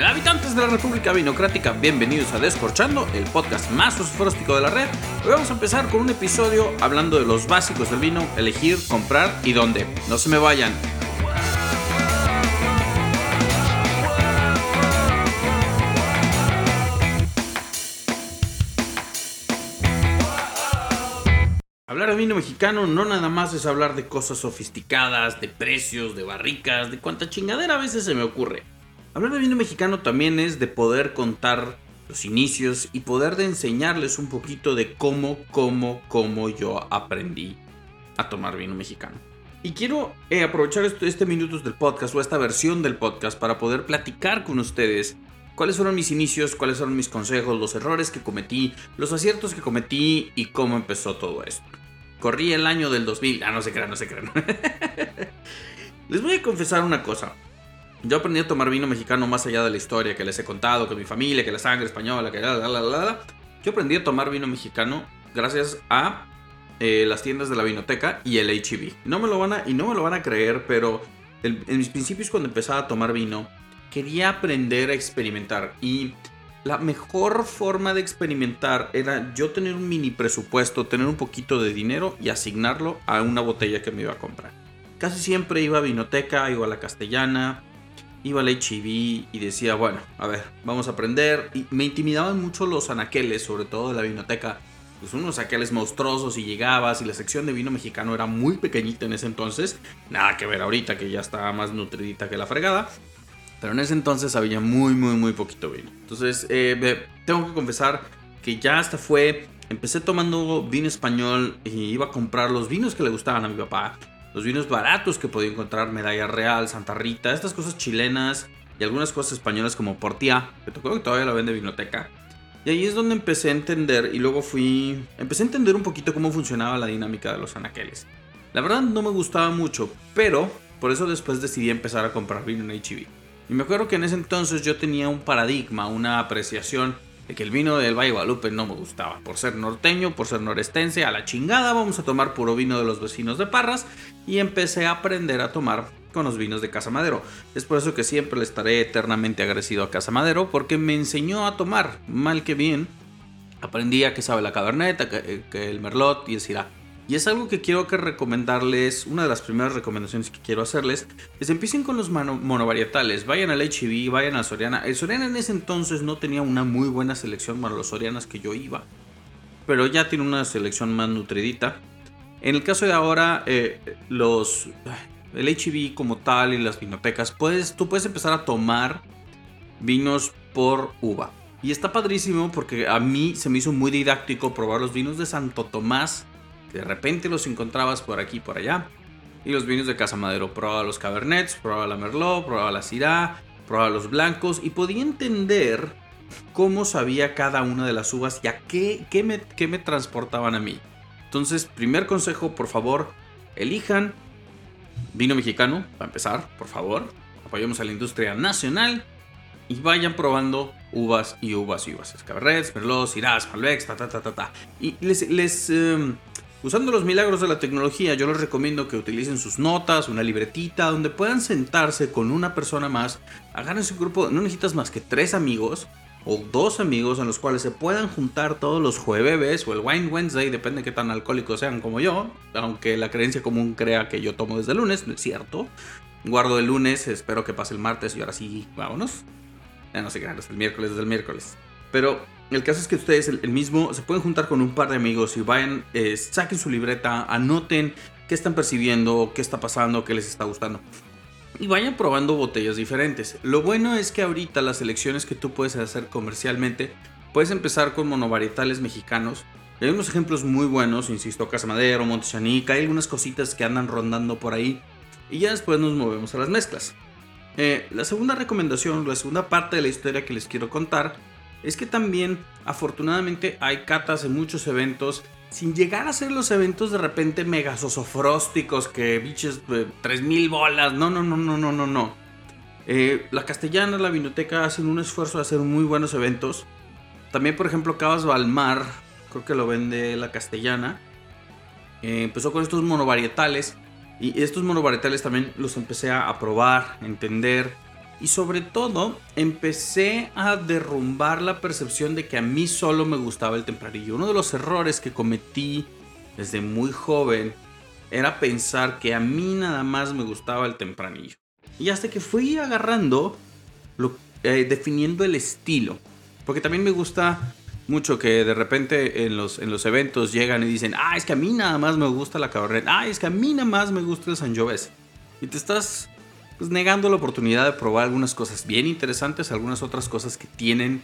Habitantes de la República Vinocrática, bienvenidos a Descorchando, el podcast más sofróstico de la red. Hoy vamos a empezar con un episodio hablando de los básicos del vino, elegir, comprar y dónde. No se me vayan. Hablar de vino mexicano no nada más es hablar de cosas sofisticadas, de precios, de barricas, de cuánta chingadera a veces se me ocurre. Hablar de vino mexicano también es de poder contar los inicios y poder de enseñarles un poquito de cómo, cómo, cómo yo aprendí a tomar vino mexicano. Y quiero eh, aprovechar este, este minutos del podcast o esta versión del podcast para poder platicar con ustedes cuáles fueron mis inicios, cuáles fueron mis consejos, los errores que cometí, los aciertos que cometí y cómo empezó todo esto. Corrí el año del 2000. Ah, no se crean, no se crean. les voy a confesar una cosa. Yo aprendí a tomar vino mexicano más allá de la historia que les he contado, que mi familia, que la sangre española, que la, la, la, la. Yo aprendí a tomar vino mexicano gracias a eh, las tiendas de la vinoteca y el HB. No me lo van a, y no me lo van a creer, pero en mis principios cuando empezaba a tomar vino, quería aprender a experimentar. Y la mejor forma de experimentar era yo tener un mini presupuesto, tener un poquito de dinero y asignarlo a una botella que me iba a comprar. Casi siempre iba a Vinoteca, iba a la Castellana, iba al HIV y decía, bueno, a ver, vamos a aprender. Y me intimidaban mucho los anaqueles, sobre todo de la Vinoteca. Pues unos anaqueles monstruosos y llegabas y la sección de vino mexicano era muy pequeñita en ese entonces. Nada que ver ahorita que ya está más nutridita que la fregada. Pero en ese entonces había muy, muy, muy poquito vino. Entonces, eh, tengo que confesar que ya hasta fue. Empecé tomando vino español y iba a comprar los vinos que le gustaban a mi papá. Los vinos baratos que podía encontrar, Medalla Real, Santa Rita, estas cosas chilenas y algunas cosas españolas como Portia, que tocó que todavía la vende Vinoteca. Y ahí es donde empecé a entender y luego fui. Empecé a entender un poquito cómo funcionaba la dinámica de los anaqueles. La verdad no me gustaba mucho, pero por eso después decidí empezar a comprar vino en HB. Y me acuerdo que en ese entonces yo tenía un paradigma, una apreciación de que el vino del Valle Guadalupe no me gustaba. Por ser norteño, por ser norestense, a la chingada vamos a tomar puro vino de los vecinos de Parras. Y empecé a aprender a tomar con los vinos de Casa Madero. Es por eso que siempre le estaré eternamente agradecido a Casa Madero porque me enseñó a tomar, mal que bien. Aprendí a que sabe la Cabernet, que, que el Merlot y el Syrah. Y es algo que quiero que recomendarles, una de las primeras recomendaciones que quiero hacerles, es empiecen con los monovarietales, vayan al HB, vayan a Soriana. El Soriana en ese entonces no tenía una muy buena selección para los Sorianas que yo iba, pero ya tiene una selección más nutridita. En el caso de ahora, eh, los, el HB como tal y las vinotecas, puedes, tú puedes empezar a tomar vinos por uva. Y está padrísimo porque a mí se me hizo muy didáctico probar los vinos de Santo Tomás de repente los encontrabas por aquí y por allá. Y los vinos de Casa Madero, probaba los Cabernets, probaba la Merlot, probaba la Syrah, probaba los blancos y podía entender cómo sabía cada una de las uvas y a qué, qué, me, qué me transportaban a mí. Entonces, primer consejo, por favor, elijan vino mexicano, para empezar, por favor. Apoyemos a la industria nacional y vayan probando uvas y uvas y uvas. Cabernets, Merlot, Syrah, Malbecs, ta ta ta ta ta. Y les, les em, Usando los milagros de la tecnología, yo les recomiendo que utilicen sus notas, una libretita, donde puedan sentarse con una persona más. Hagan ese grupo, no necesitas más que tres amigos o dos amigos en los cuales se puedan juntar todos los jueves o el Wine Wednesday, depende de qué tan alcohólicos sean como yo, aunque la creencia común crea que yo tomo desde el lunes, no es cierto. Guardo el lunes, espero que pase el martes y ahora sí, vámonos. Ya no sé qué, el miércoles, desde el miércoles. Pero el caso es que ustedes el, mismo se pueden juntar con un par de amigos y vayan, eh, saquen su libreta, anoten qué están percibiendo, qué está pasando, qué les está gustando. Y vayan probando botellas diferentes. Lo bueno es que ahorita las selecciones que tú puedes hacer comercialmente, puedes empezar con monovarietales mexicanos. Hay unos ejemplos muy buenos, insisto, Casa Madero, Montechanica, hay algunas cositas que andan rondando por ahí. Y ya después nos movemos a las mezclas. Eh, la segunda recomendación, la segunda parte de la historia que les quiero contar es que también afortunadamente hay catas en muchos eventos sin llegar a ser los eventos de repente mega sosofrósticos que biches 3000 bolas. No, no, no, no, no, no, no. Eh, la Castellana, la Vinoteca hacen un esfuerzo de hacer muy buenos eventos. También, por ejemplo, Cabas Balmar, creo que lo vende la Castellana. Eh, empezó con estos monovarietales. Y estos monovarietales también los empecé a probar, a entender Y sobre todo, empecé a derrumbar la percepción de que a mí solo me gustaba el tempranillo. Uno de los errores que cometí desde muy joven era pensar que a mí nada más me gustaba el tempranillo. Y hasta que fui agarrando, lo, eh, definiendo el estilo. Porque también me gusta mucho que de repente en los, en los eventos llegan y dicen, ah, es que a mí nada más me gusta la cabernet, ah, es que a mí nada más me gusta el Sangiovese. Y te estás pues, negando la oportunidad de probar algunas cosas bien interesantes, algunas otras cosas que tienen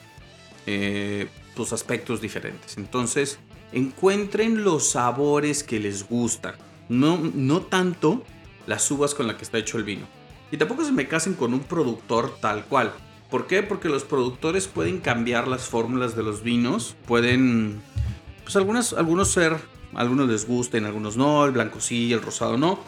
eh, pues, aspectos diferentes. Entonces, encuentren los sabores que les gustan, no, no tanto las uvas con las que está hecho el vino. Y tampoco se me casen con un productor tal cual. ¿Por qué? Porque los productores pueden cambiar las fórmulas de los vinos, pueden, pues algunos ser, algunos les gusten, algunos no, el blanco sí, el rosado no,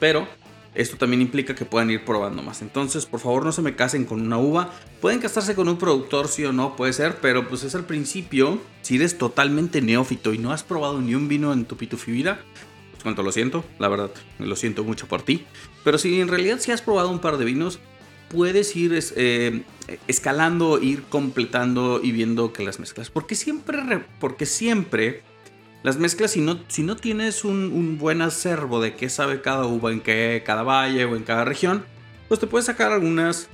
pero esto también implica que puedan ir probando más. Entonces, por favor, no se me casen con una uva. Pueden casarse con un productor, sí o no, puede ser, pero pues es al principio. Si eres totalmente neófito y no has probado ni un vino en tu pitufi vida, pues cuanto lo siento, la verdad, lo siento mucho por ti. Pero si en realidad si has probado un par de vinos, puedes ir eh, escalando, ir completando y viendo que las mezclas. Porque siempre, porque siempre las mezclas, si no, si no tienes un, buen acervo de qué sabe cada uva en qué, cada valle o en cada región, pues te puedes sacar algunas.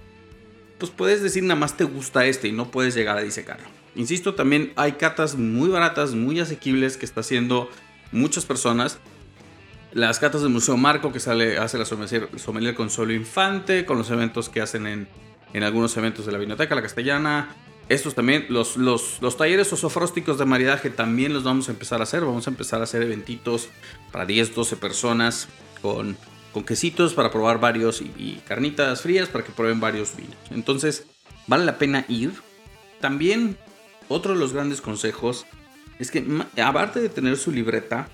Pues puedes decir nada más te gusta este y no puedes llegar a disecarlo. Insisto, también hay catas muy baratas, muy asequibles que está haciendo muchas personas las catas del Museo Marco, que sale, hace la sommelier con Solo Infante, con los eventos que hacen en, en algunos eventos de la Biblioteca La Castellana. Estos también, los, los, los talleres osofrósticos de maridaje también los vamos a empezar a hacer. Vamos a empezar a hacer eventitos para 10, 12 personas con, con quesitos para probar varios y, y carnitas frías para que prueben varios vinos. Entonces, vale la pena ir. También, otro de los grandes consejos es que, aparte de tener su libreta,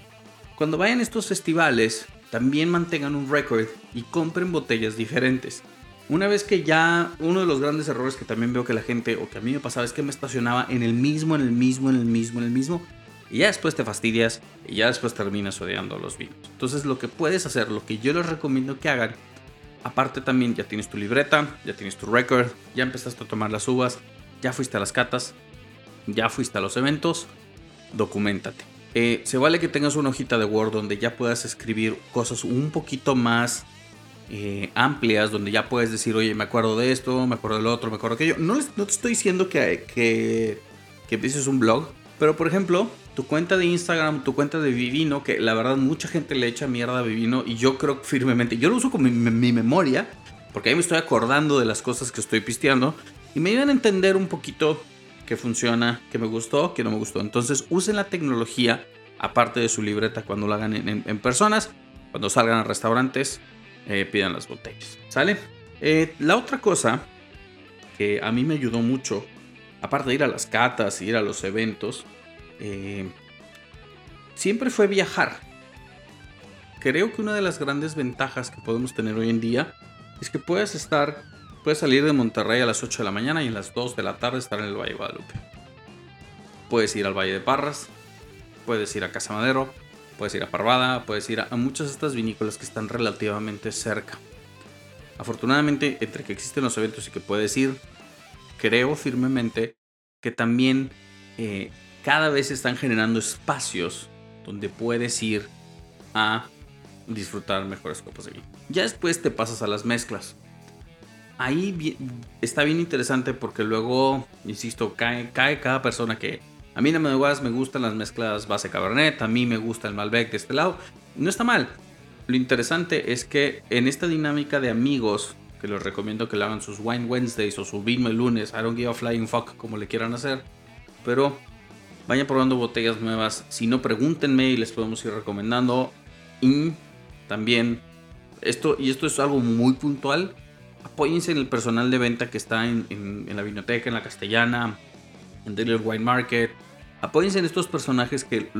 cuando vayan a estos festivales, también mantengan un récord y compren botellas diferentes. Una vez que ya uno de los grandes errores que también veo que la gente o que a mí me pasaba es que me estacionaba en el mismo, en el mismo, en el mismo, en el mismo. Y ya después te fastidias y ya después terminas odiando los vinos. Entonces lo que puedes hacer, lo que yo les recomiendo que hagan, aparte también ya tienes tu libreta, ya tienes tu récord, ya empezaste a tomar las uvas, ya fuiste a las catas, ya fuiste a los eventos, documentate. Eh, se vale que tengas una hojita de Word donde ya puedas escribir cosas un poquito más eh, amplias, donde ya puedes decir, oye, me acuerdo de esto, me acuerdo del otro, me acuerdo de aquello. No, no te estoy diciendo que, que, que un blog, pero por ejemplo, tu cuenta de Instagram, tu cuenta de Vivino, que la verdad mucha gente le echa mierda a Vivino y yo creo firmemente, yo lo uso con mi, memoria, porque ahí me estoy acordando de las cosas que estoy pisteando y me ayudan a entender un poquito que funciona, que me gustó, que no me gustó. Entonces usen la tecnología aparte de su libreta cuando lo hagan en, personas. Cuando salgan a restaurantes, eh, pidan las botellas. ¿Sale? Eh, la otra cosa que a mí me ayudó mucho, aparte de ir a las catas y ir a los eventos, eh, siempre fue viajar. Creo que una de las grandes ventajas que podemos tener hoy en día es que puedes estar Puedes salir de Monterrey a las 8 de la mañana y a las 2 de la tarde estar en el Valle de Guadalupe. Puedes ir al Valle de Parras, puedes ir a Casa Madero, puedes ir a Parvada, puedes ir a, muchas de estas vinícolas que están relativamente cerca. Afortunadamente, entre que existen los eventos y que puedes ir, creo firmemente que también eh, cada vez están generando espacios donde puedes ir a disfrutar mejores copas de vino. Ya después te pasas a las mezclas ahí está bien interesante porque luego, insisto, cae, cae cada persona que a mí no me me gustan las mezclas base cabernet, a mí me gusta el Malbec de este lado. No está mal. Lo interesante es que en esta dinámica de amigos, que les recomiendo que le hagan sus Wine Wednesdays o su Vino el lunes, I don't give a flying fuck como le quieran hacer, pero vayan probando botellas nuevas. Si no, pregúntenme y les podemos ir recomendando. Y también, esto, y esto es algo muy puntual, apóyense en el personal de venta que está en, la biblioteca, en la castellana, en Daily Wine Market. Apóyense en estos personajes que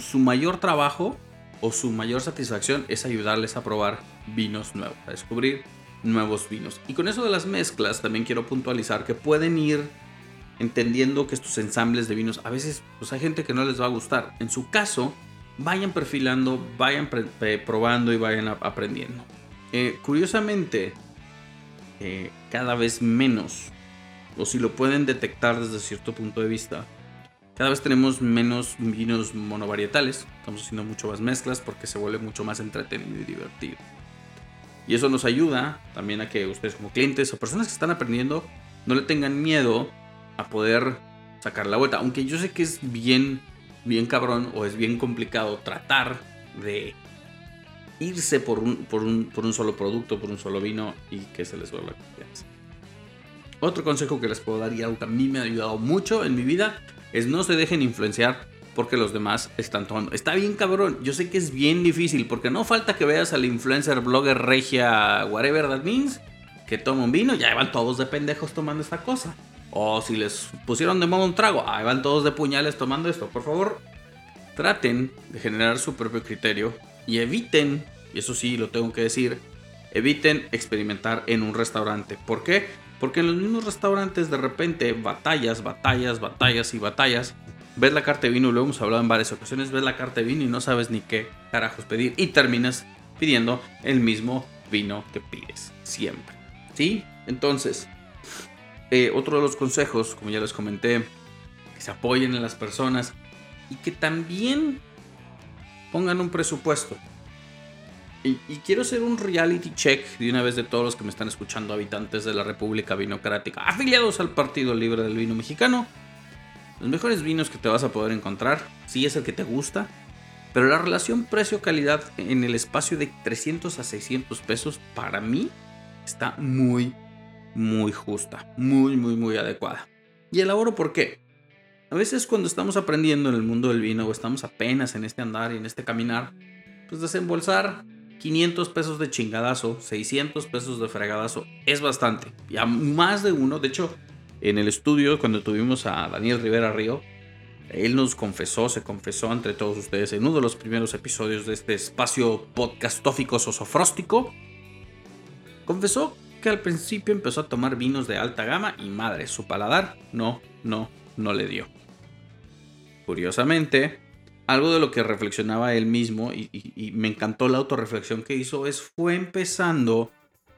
su mayor trabajo o su mayor satisfacción es ayudarles a probar vinos nuevos, a descubrir nuevos vinos. Y con eso de las mezclas también quiero puntualizar que pueden ir entendiendo que estos ensambles de vinos a veces pues hay gente que no les va a gustar. En su caso, vayan perfilando, vayan probando y vayan aprendiendo. Eh, curiosamente, eh, cada vez menos, o si lo pueden detectar desde cierto punto de vista, cada vez tenemos menos vinos monovarietales, estamos haciendo mucho más mezclas porque se vuelve mucho más entretenido y divertido. Y eso nos ayuda también a que ustedes como clientes o personas que están aprendiendo no le tengan miedo a poder sacar la vuelta. Aunque yo sé que es bien, bien cabrón o es bien complicado tratar de irse por un, por un, por un solo producto, por un solo vino y que se les vuelva confianza. Otro consejo que les puedo dar y algo que a mí me ha ayudado mucho en mi vida es no se dejen influenciar porque los demás están tomando. Está bien cabrón, yo sé que es bien difícil porque no falta que veas al influencer, blogger, regia, whatever that means, que toma un vino, ya van todos de pendejos tomando esta cosa. O si les pusieron de modo un trago, ahí van todos de puñales tomando esto. Por favor, traten de generar su propio criterio y eviten, y eso sí lo tengo que decir, eviten experimentar en un restaurante. ¿Por qué? Porque en los mismos restaurantes de repente batallas, batallas, batallas y batallas. Ves la carta de vino, lo hemos hablado en varias ocasiones, ves la carta de vino y no sabes ni qué carajos pedir y terminas pidiendo el mismo vino que pides siempre. ¿Sí? Entonces, eh, otro de los consejos, como ya les comenté, que se apoyen en las personas y que también pongan un presupuesto. Y, quiero hacer un reality check de una vez de todos los que me están escuchando, habitantes de la República Vinocrática, afiliados al Partido Libre del Vino Mexicano. Los mejores vinos que te vas a poder encontrar, si es el que te gusta, pero la relación precio-calidad en el espacio de 300 a 600 pesos para mí está muy, muy justa, muy, muy, muy adecuada. Y elaboro por qué. A veces cuando estamos aprendiendo en el mundo del vino o estamos apenas en este andar y en este caminar, pues desembolsar 500 pesos de chingadazo, 600 pesos de fregadazo es bastante. Y a más de uno, de hecho, en el estudio cuando tuvimos a Daniel Rivera Río, él nos confesó, se confesó entre todos ustedes en uno de los primeros episodios de este espacio podcastófico sosofróstico. Confesó que al principio empezó a tomar vinos de alta gama y madre, su paladar no, no, no le dio. Curiosamente, algo de lo que reflexionaba él mismo y, me encantó la autorreflexión que hizo es fue empezando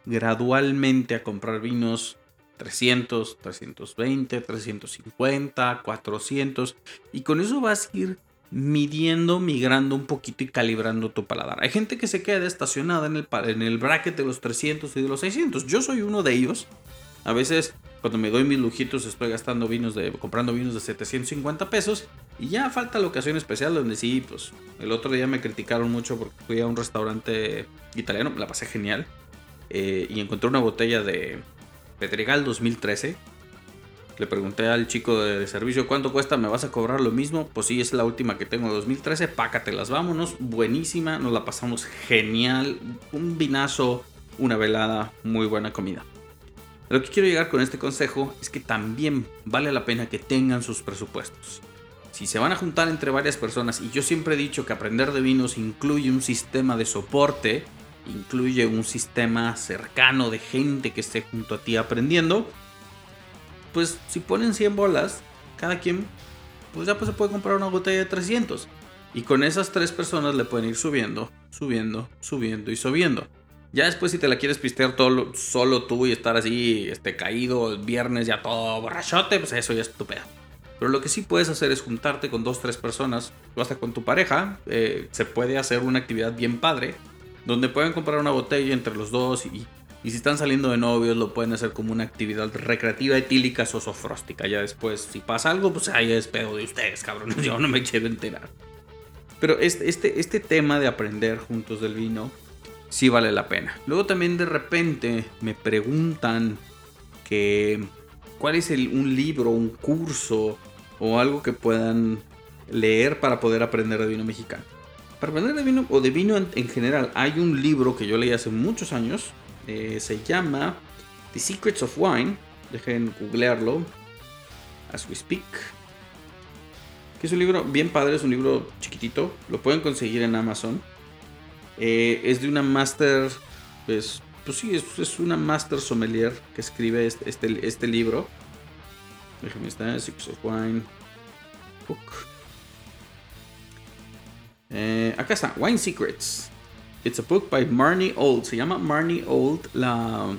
gradualmente a comprar vinos 300, 320, 350, 400 y con eso vas a ir midiendo, migrando un poquito y calibrando tu paladar. Hay gente que se queda estacionada en el, en el bracket de los 300 y de los 600. Yo soy uno de ellos. A veces cuando me doy mis lujitos estoy gastando vinos de comprando vinos de 750 pesos y ya falta la ocasión especial donde sí, pues el otro día me criticaron mucho porque fui a un restaurante italiano, la pasé genial eh, y encontré una botella de Pedregal 2013 le pregunté al chico de servicio cuánto cuesta, ¿me vas a cobrar lo mismo? Pues sí, es la última que tengo 2013, pácatelas, vámonos, buenísima, nos la pasamos genial, un vinazo, una velada, muy buena comida. Lo que quiero llegar con este consejo es que también vale la pena que tengan sus presupuestos. Si se van a juntar entre varias personas, y yo siempre he dicho que aprender de vinos incluye un sistema de soporte, incluye un sistema cercano de gente que esté junto a ti aprendiendo, pues si ponen 100 bolas, cada quien, pues ya pues se puede comprar una botella de 300. Y con esas tres personas le pueden ir subiendo, subiendo, subiendo y subiendo. Ya después si te la quieres pistear todo, solo tú y estar así, este, caído el viernes ya todo borrachote, pues eso ya es tu Pero lo que sí puedes hacer es juntarte con dos, tres personas, o hasta con tu pareja. Eh, se puede hacer una actividad bien padre, donde pueden comprar una botella entre los dos y y si están saliendo de novios, lo pueden hacer como una actividad recreativa etílica sosofróstica. Ya después, si pasa algo, pues ahí es pedo de ustedes, cabrón. Yo no me quiero enterar. Pero este, este, este tema de aprender juntos del vino, sí vale la pena. Luego también de repente me preguntan que cuál es un libro, un curso o algo que puedan leer para poder aprender de vino mexicano. Para aprender de vino o de vino en general, hay un libro que yo leí hace muchos años eh, se llama The Secrets of Wine. Dejen googlearlo. As we speak. Que es un libro bien padre, es un libro chiquitito. Lo pueden conseguir en Amazon. Eh, es de una master. Pues, pues sí, es, una master sommelier que escribe este, este, este libro. Déjenme estar. Secrets of Wine. Book. Eh, acá está, Wine Secrets. It's a book by Marnie Old. Se llama Marnie Old, la,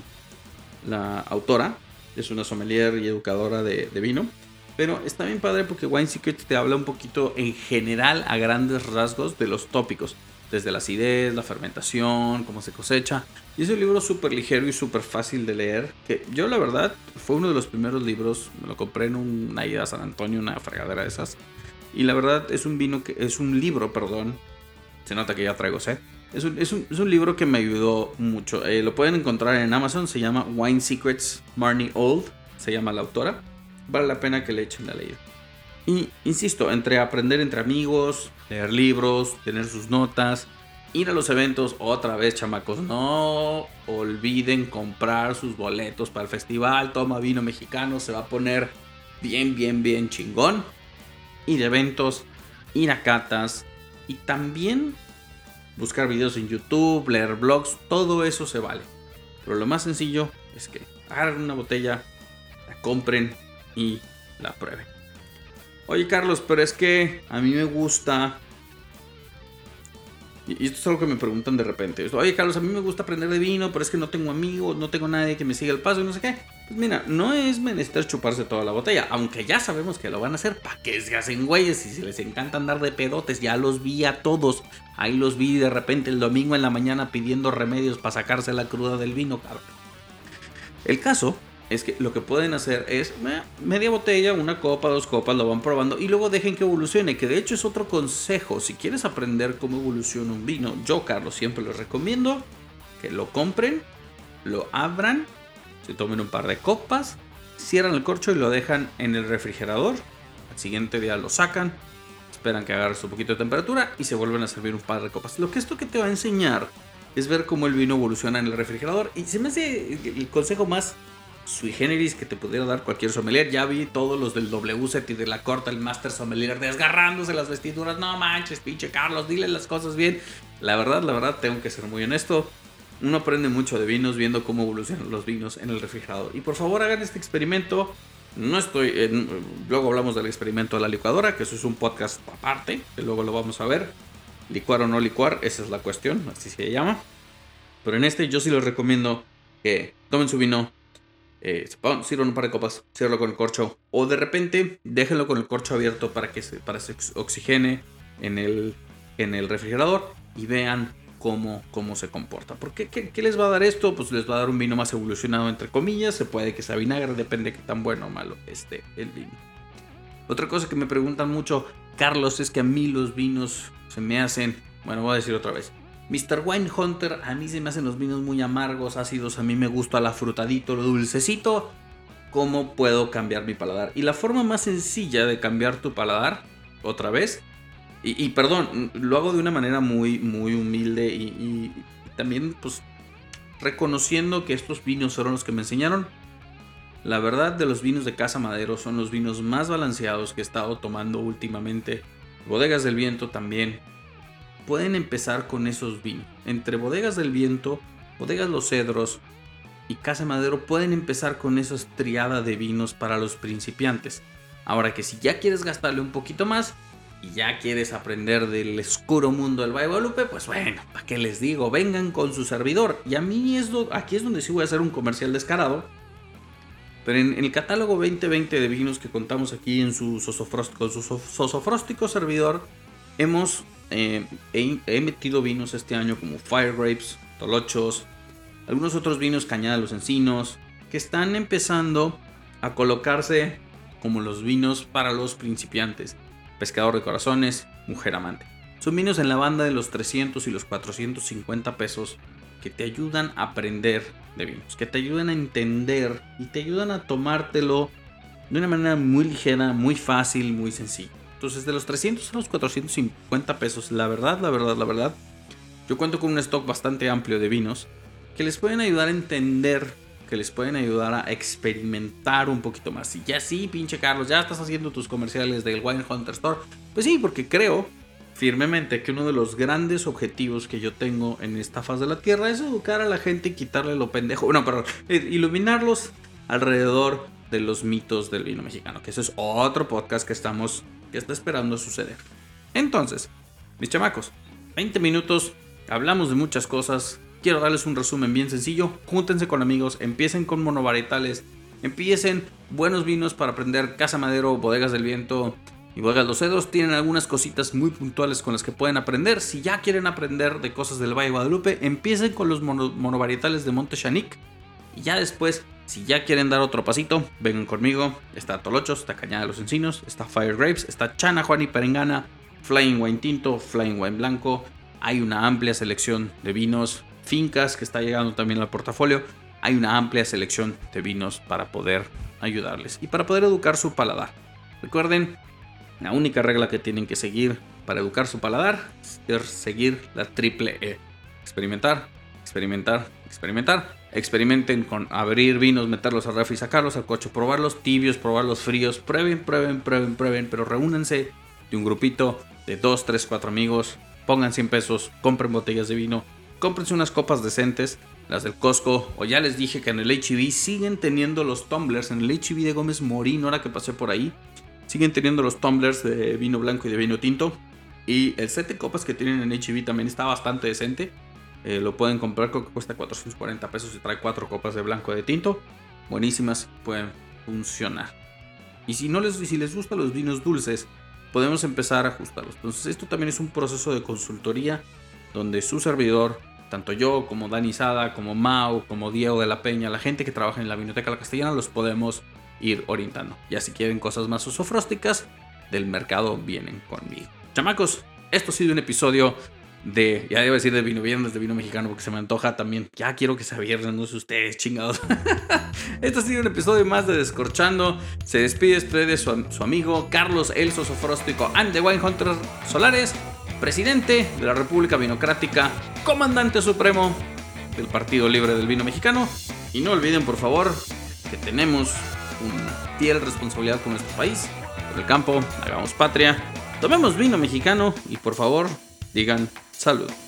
la autora. Es una sommelier y educadora de, de vino. Pero está bien padre porque Wine Secrets te habla un poquito en general a grandes rasgos de los tópicos. Desde la acidez, la fermentación, cómo se cosecha. Y es un libro súper ligero y súper fácil de leer. Que yo la verdad fue uno de los primeros libros. Me lo compré en una ida a San Antonio, una fregadera de esas. Y la verdad es un vino que es un libro, perdón. Se nota que ya traigo sed. Es un, es un, libro que me ayudó mucho. Eh, lo pueden encontrar en Amazon. Se llama Wine Secrets Marnie Old. Se llama la autora. Vale la pena que le echen la leída. Y insisto, entre aprender entre amigos, leer libros, tener sus notas, ir a los eventos, otra vez chamacos, no olviden comprar sus boletos para el festival, toma vino mexicano, se va a poner bien, bien, bien chingón. Ir a eventos, ir a catas y también buscar videos en YouTube, leer blogs, todo eso se vale. Pero lo más sencillo es que agarren una botella, la compren y la prueben. Oye Carlos, pero es que a mí me gusta y esto es algo que me preguntan de repente. Oye, Carlos, a mí me gusta aprender de vino, pero es que no tengo amigos, no tengo nadie que me siga el paso y no sé qué. Pues mira, no es menester chuparse toda la botella, aunque ya sabemos que lo van a hacer para que se hacen güeyes y si les encanta andar de pedotes. Ya los vi a todos. Ahí los vi de repente el domingo en la mañana pidiendo remedios para sacarse la cruda del vino, cabrón. El caso es que lo que pueden hacer es media botella, una copa, dos copas, lo van probando y luego dejen que evolucione, que de hecho es otro consejo. Si quieres aprender cómo evoluciona un vino, yo, Carlos, siempre les recomiendo que lo compren, lo abran, se tomen un par de copas, cierran el corcho y lo dejan en el refrigerador. Al siguiente día lo sacan, esperan que agarre su poquito de temperatura y se vuelven a servir un par de copas. Lo que esto que te va a enseñar es ver cómo el vino evoluciona en el refrigerador y se me hace el consejo más sui generis que te pudiera dar cualquier sommelier. Ya vi todos los del WSET y de la corta, el Master Sommelier, desgarrándose las vestiduras. No manches, pinche Carlos, dile las cosas bien. La verdad, la verdad, tengo que ser muy honesto. Uno aprende mucho de vinos viendo cómo evolucionan los vinos en el refrigerador. Y por favor hagan este experimento. No estoy. En, luego hablamos del experimento de la licuadora, que eso es un podcast aparte, que luego lo vamos a ver. Licuar o no licuar, esa es la cuestión, así se llama. Pero en este yo sí les recomiendo que tomen su vino, eh, sirvan un par de copas, cierro con el corcho. O de repente, déjenlo con el corcho abierto para que se, para oxigene en el, en el refrigerador y vean cómo, cómo se comporta. qué, qué, les va a dar esto? Pues les va a dar un vino más evolucionado, entre comillas. Se puede que sea vinagre, depende de qué tan bueno o malo esté el vino. Otra cosa que me preguntan mucho, Carlos, es que a mí los vinos se me hacen. Bueno, voy a decir otra vez. Mr. Wine Hunter, a mí se me hacen los vinos muy amargos, ácidos, a mí me gusta la frutadito, lo dulcecito. ¿Cómo puedo cambiar mi paladar? Y la forma más sencilla de cambiar tu paladar, otra vez, y, perdón, lo hago de una manera muy, muy humilde y, también pues reconociendo que estos vinos fueron los que me enseñaron. La verdad de los vinos de Casa Madero son los vinos más balanceados que he estado tomando últimamente. Bodegas del Viento también pueden empezar con esos vinos. Entre Bodegas del Viento, Bodegas Los Cedros y Casa Madero pueden empezar con esa triada de vinos para los principiantes. Ahora que si ya quieres gastarle un poquito más y ya quieres aprender del oscuro mundo del Guadalupe, pues bueno, ¿para qué les digo? Vengan con su servidor. Y a mí es aquí es donde sí voy a hacer un comercial descarado. Pero en, el catálogo 2020 de vinos que contamos aquí en su su sosofróstico servidor, hemos eh, metido vinos este año como Fire Grapes, Tolochos, algunos otros vinos Cañada los Encinos, que están empezando a colocarse como los vinos para los principiantes. Pescador de corazones, mujer amante. Son vinos en la banda de los 300 y los 450 pesos que te ayudan a aprender de vinos, que te ayudan a entender y te ayudan a tomártelo de una manera muy ligera, muy fácil, muy sencilla. Entonces, de los 300 a los 450 pesos, la verdad, la verdad, la verdad, yo cuento con un stock bastante amplio de vinos que les pueden ayudar a entender, que les pueden ayudar a experimentar un poquito más. Y ya sí, pinche Carlos, ya estás haciendo tus comerciales del Wine Hunter Store. Pues sí, porque creo firmemente que uno de los grandes objetivos que yo tengo en esta faz de la Tierra es educar a la gente y quitarle lo pendejo. Bueno, perdón, iluminarlos alrededor de los mitos del vino mexicano, que eso es otro podcast que estamos que está esperando suceder. Entonces, mis chamacos, 20 minutos, hablamos de muchas cosas. quiero darles un resumen bien sencillo. Júntense con amigos, empiecen con monovarietales, empiecen buenos vinos para aprender Casa Madero, Bodegas del Viento y Bodegas Los Cedos. Tienen algunas cositas muy puntuales con las que pueden aprender. Si ya quieren aprender de cosas del Valle de Guadalupe, empiecen con los monovarietales de Monte Chanic. Y ya después, si ya quieren dar otro pasito, vengan conmigo. Está Tolochos, está Cañada de los Encinos, está Fire Grapes, está Chana, Juan y Perengana, Flying Wine Tinto, Flying Wine Blanco. Hay una amplia selección de vinos, fincas que está llegando también al portafolio hay una amplia selección de vinos para poder ayudarles y para poder educar su paladar. Recuerden, la única regla que tienen que seguir para educar su paladar es seguir la triple E. Experimentar, experimentar, experimentar. Experimenten con abrir vinos, meterlos al refri, sacarlos al coche, probarlos tibios, probarlos fríos. Prueben, prueben, prueben, prueben, pero reúnanse de un grupito de 2, 3, 4 amigos. Pongan 100 pesos, compren botellas de vino, cómprense unas copas decentes las del Costco, o ya les dije que en el HB siguen teniendo los tumblers, en el HB de Gómez Morín, ahora que pasé por ahí, siguen teniendo los tumblers de vino blanco y de vino tinto. Y el set de copas que tienen en HB también está bastante decente. Eh, lo pueden comprar, creo que cuesta 440 pesos y trae 4 copas de blanco de tinto. Buenísimas, pueden funcionar. Y si no les, si les gustan los vinos dulces, podemos empezar a ajustarlos. Entonces, esto también es un proceso de consultoría donde su servidor tanto yo como Dani Sada, como Mau, como Diego de la Peña, la gente que trabaja en la Biblioteca La Castellana, los podemos ir orientando. Ya si quieren cosas más sofrósticas del mercado, vienen conmigo. Chamacos, esto ha sido un episodio de, ya debo decir de vino viernes, de vino mexicano, porque se me antoja también. Ya quiero que se viernes, no sé ustedes, chingados. Esto ha sido un episodio más de Descorchando. Se despide de su, su amigo Carlos Elso Sofróstico and the Wine Hunter Solares presidente de la República Vinocrática, comandante supremo del Partido Libre del Vino Mexicano. Y no olviden, por favor, que tenemos una fiel responsabilidad con nuestro país, con el campo, hagamos patria, tomemos vino mexicano y por favor, digan salud.